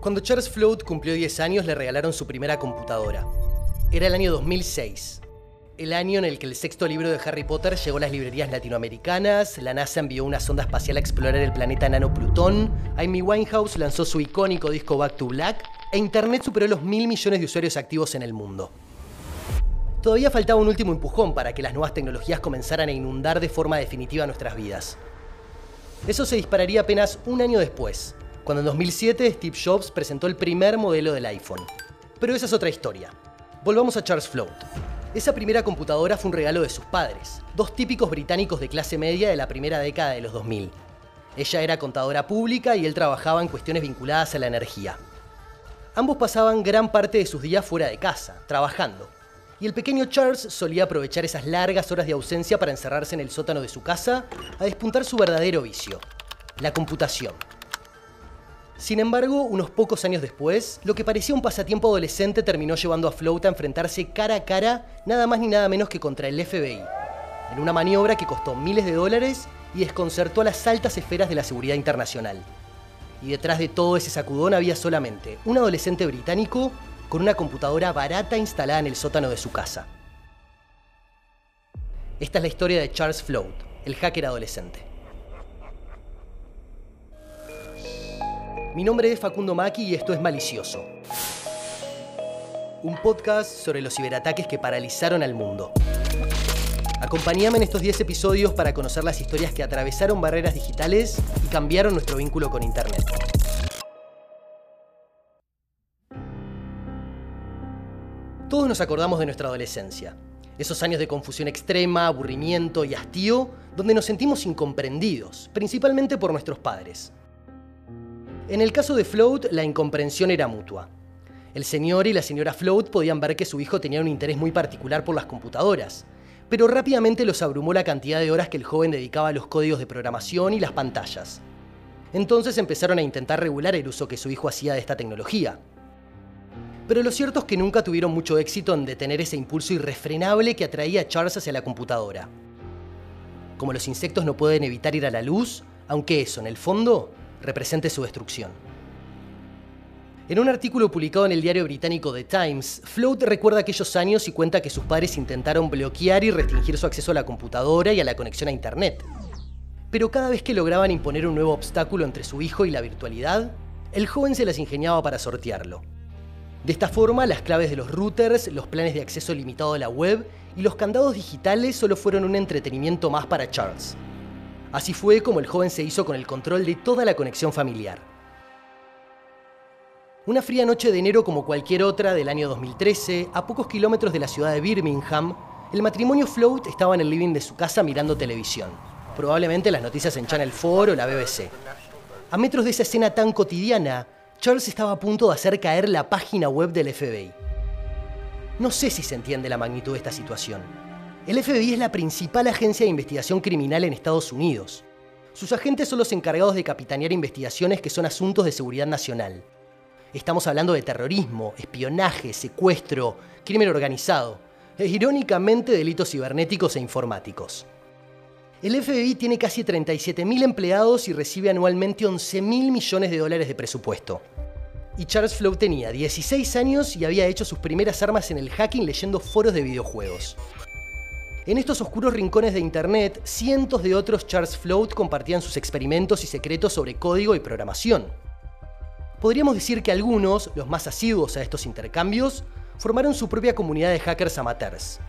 Cuando Charles Float cumplió 10 años le regalaron su primera computadora. Era el año 2006, el año en el que el sexto libro de Harry Potter llegó a las librerías latinoamericanas, la NASA envió una sonda espacial a explorar el planeta enano Plutón, Amy Winehouse lanzó su icónico disco Back to Black e Internet superó los mil millones de usuarios activos en el mundo. Todavía faltaba un último empujón para que las nuevas tecnologías comenzaran a inundar de forma definitiva nuestras vidas. Eso se dispararía apenas un año después, cuando en 2007 Steve Jobs presentó el primer modelo del iPhone. Pero esa es otra historia. Volvamos a Charles Float. Esa primera computadora fue un regalo de sus padres, dos típicos británicos de clase media de la primera década de los 2000. Ella era contadora pública y él trabajaba en cuestiones vinculadas a la energía. Ambos pasaban gran parte de sus días fuera de casa, trabajando, y el pequeño Charles solía aprovechar esas largas horas de ausencia para encerrarse en el sótano de su casa a despuntar su verdadero vicio, la computación. Sin embargo, unos pocos años después, lo que parecía un pasatiempo adolescente terminó llevando a Float a enfrentarse cara a cara nada más ni nada menos que contra el FBI, en una maniobra que costó miles de dólares y desconcertó a las altas esferas de la seguridad internacional. Y detrás de todo ese sacudón había solamente un adolescente británico con una computadora barata instalada en el sótano de su casa. Esta es la historia de Charles Float, el hacker adolescente. Mi nombre es Facundo Maki y esto es Malicioso. Un podcast sobre los ciberataques que paralizaron al mundo. Acompáñame en estos 10 episodios para conocer las historias que atravesaron barreras digitales y cambiaron nuestro vínculo con Internet. Todos nos acordamos de nuestra adolescencia. Esos años de confusión extrema, aburrimiento y hastío, donde nos sentimos incomprendidos, principalmente por nuestros padres. En el caso de Float, la incomprensión era mutua. El señor y la señora Float podían ver que su hijo tenía un interés muy particular por las computadoras, pero rápidamente los abrumó la cantidad de horas que el joven dedicaba a los códigos de programación y las pantallas. Entonces empezaron a intentar regular el uso que su hijo hacía de esta tecnología pero lo cierto es que nunca tuvieron mucho éxito en detener ese impulso irrefrenable que atraía a Charles hacia la computadora. Como los insectos no pueden evitar ir a la luz, aunque eso, en el fondo, represente su destrucción. En un artículo publicado en el diario británico The Times, Float recuerda aquellos años y cuenta que sus padres intentaron bloquear y restringir su acceso a la computadora y a la conexión a Internet. Pero cada vez que lograban imponer un nuevo obstáculo entre su hijo y la virtualidad, el joven se las ingeniaba para sortearlo. De esta forma, las claves de los routers, los planes de acceso limitado a la web y los candados digitales solo fueron un entretenimiento más para Charles. Así fue como el joven se hizo con el control de toda la conexión familiar. Una fría noche de enero como cualquier otra del año 2013, a pocos kilómetros de la ciudad de Birmingham, el matrimonio Float estaba en el living de su casa mirando televisión, probablemente las noticias en Channel 4 o la BBC. A metros de esa escena tan cotidiana, Charles estaba a punto de hacer caer la página web del FBI. No sé si se entiende la magnitud de esta situación. El FBI es la principal agencia de investigación criminal en Estados Unidos. Sus agentes son los encargados de capitanear investigaciones que son asuntos de seguridad nacional. Estamos hablando de terrorismo, espionaje, secuestro, crimen organizado e irónicamente delitos cibernéticos e informáticos. El FBI tiene casi 37.000 empleados y recibe anualmente 11.000 millones de dólares de presupuesto. Y Charles Float tenía 16 años y había hecho sus primeras armas en el hacking leyendo foros de videojuegos. En estos oscuros rincones de Internet, cientos de otros Charles Float compartían sus experimentos y secretos sobre código y programación. Podríamos decir que algunos, los más asiduos a estos intercambios, formaron su propia comunidad de hackers amateurs.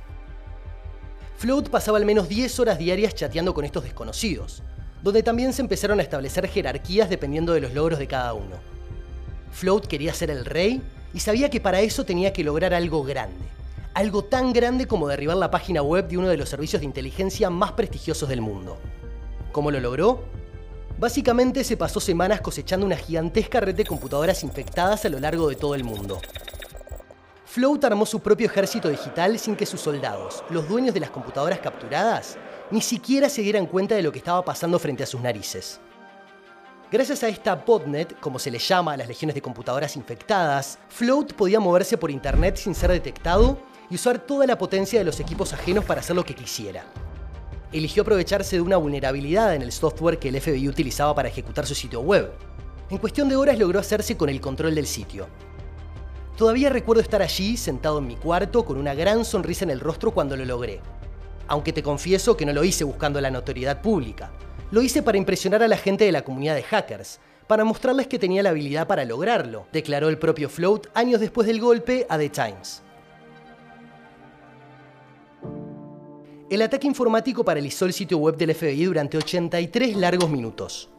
Float pasaba al menos 10 horas diarias chateando con estos desconocidos, donde también se empezaron a establecer jerarquías dependiendo de los logros de cada uno. Float quería ser el rey y sabía que para eso tenía que lograr algo grande, algo tan grande como derribar la página web de uno de los servicios de inteligencia más prestigiosos del mundo. ¿Cómo lo logró? Básicamente se pasó semanas cosechando una gigantesca red de computadoras infectadas a lo largo de todo el mundo, Float armó su propio ejército digital sin que sus soldados, los dueños de las computadoras capturadas, ni siquiera se dieran cuenta de lo que estaba pasando frente a sus narices. Gracias a esta botnet, como se le llama a las legiones de computadoras infectadas, Float podía moverse por internet sin ser detectado y usar toda la potencia de los equipos ajenos para hacer lo que quisiera. Eligió aprovecharse de una vulnerabilidad en el software que el FBI utilizaba para ejecutar su sitio web. En cuestión de horas logró hacerse con el control del sitio. Todavía recuerdo estar allí, sentado en mi cuarto, con una gran sonrisa en el rostro cuando lo logré. Aunque te confieso que no lo hice buscando la notoriedad pública. Lo hice para impresionar a la gente de la comunidad de hackers, para mostrarles que tenía la habilidad para lograrlo, declaró el propio Float años después del golpe a The Times. El ataque informático paralizó el sitio web del FBI durante 83 largos minutos.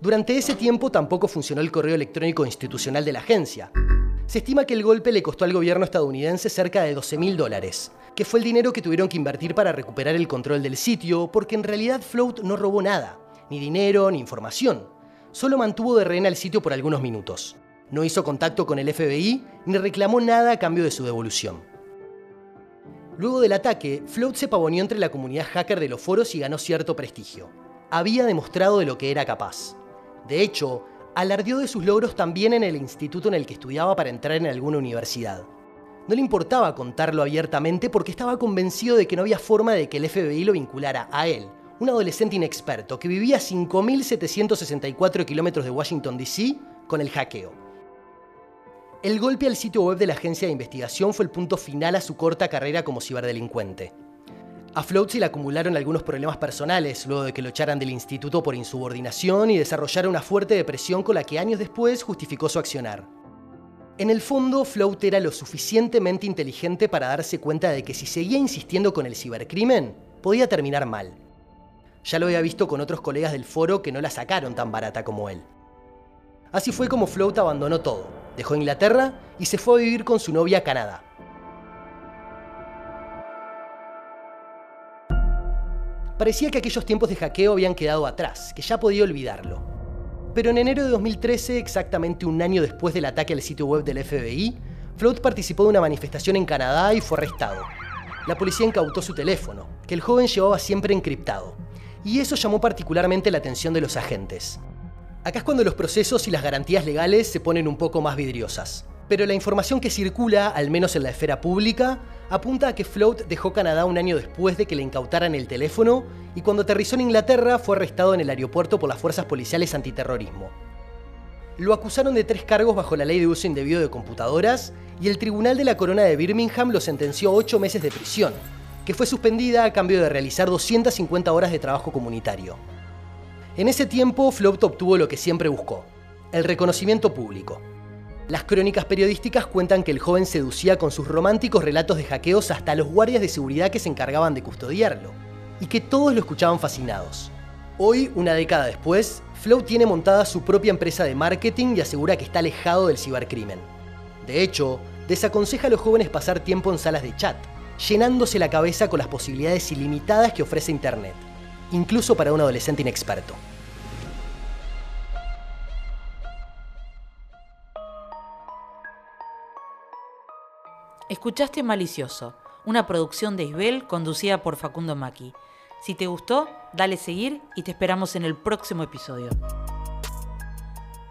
Durante ese tiempo tampoco funcionó el correo electrónico institucional de la agencia. Se estima que el golpe le costó al gobierno estadounidense cerca de 12 mil dólares, que fue el dinero que tuvieron que invertir para recuperar el control del sitio, porque en realidad Float no robó nada, ni dinero ni información. Solo mantuvo de rehén al sitio por algunos minutos. No hizo contacto con el FBI ni reclamó nada a cambio de su devolución. Luego del ataque, Float se pavoneó entre la comunidad hacker de los foros y ganó cierto prestigio. Había demostrado de lo que era capaz. De hecho, alardeó de sus logros también en el instituto en el que estudiaba para entrar en alguna universidad. No le importaba contarlo abiertamente porque estaba convencido de que no había forma de que el FBI lo vinculara a él, un adolescente inexperto que vivía a 5.764 kilómetros de Washington, D.C., con el hackeo. El golpe al sitio web de la agencia de investigación fue el punto final a su corta carrera como ciberdelincuente. A Float se le acumularon algunos problemas personales luego de que lo echaran del instituto por insubordinación y desarrollara una fuerte depresión con la que años después justificó su accionar. En el fondo, Float era lo suficientemente inteligente para darse cuenta de que si seguía insistiendo con el cibercrimen, podía terminar mal. Ya lo había visto con otros colegas del foro que no la sacaron tan barata como él. Así fue como Float abandonó todo, Dejó Inglaterra y se fue a vivir con su novia a Canadá. Parecía que aquellos tiempos de hackeo habían quedado atrás, que ya podía olvidarlo. Pero en enero de 2013, exactamente un año después del ataque al sitio web del FBI, Float participó de una manifestación en Canadá y fue arrestado. La policía incautó su teléfono, que el joven llevaba siempre encriptado, y eso llamó particularmente la atención de los agentes. Acá es cuando los procesos y las garantías legales se ponen un poco más vidriosas. Pero la información que circula, al menos en la esfera pública, apunta a que Float dejó Canadá un año después de que le incautaran el teléfono y cuando aterrizó en Inglaterra fue arrestado en el aeropuerto por las fuerzas policiales antiterrorismo. Lo acusaron de tres cargos bajo la ley de uso indebido de computadoras y el Tribunal de la Corona de Birmingham lo sentenció a ocho meses de prisión, que fue suspendida a cambio de realizar 250 horas de trabajo comunitario. En ese tiempo, Float obtuvo lo que siempre buscó, el reconocimiento público. Las crónicas periodísticas cuentan que el joven seducía con sus románticos relatos de hackeos hasta los guardias de seguridad que se encargaban de custodiarlo, y que todos lo escuchaban fascinados. Hoy, una década después, Float tiene montada su propia empresa de marketing y asegura que está alejado del cibercrimen. De hecho, desaconseja a los jóvenes pasar tiempo en salas de chat, llenándose la cabeza con las posibilidades ilimitadas que ofrece Internet incluso para un adolescente inexperto. Escuchaste Malicioso, una producción de Isbel conducida por Facundo Maki. Si te gustó, dale seguir y te esperamos en el próximo episodio.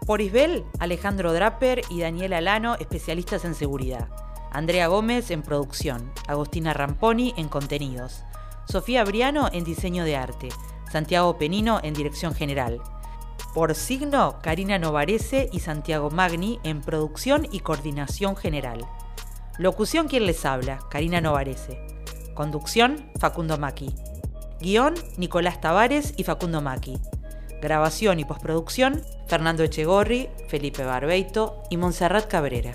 Por Isbel, Alejandro Draper y Daniela Alano, especialistas en seguridad. Andrea Gómez en producción, Agostina Ramponi en contenidos. Sofía Briano en diseño de arte, Santiago Penino en dirección general. Por signo, Karina Novarese y Santiago Magni en producción y coordinación general. Locución quien les habla, Karina Novarese. Conducción, Facundo Maki. Guión, Nicolás Tavares y Facundo Maki. Grabación y postproducción, Fernando Echegorri, Felipe Barbeito y Montserrat Cabrera.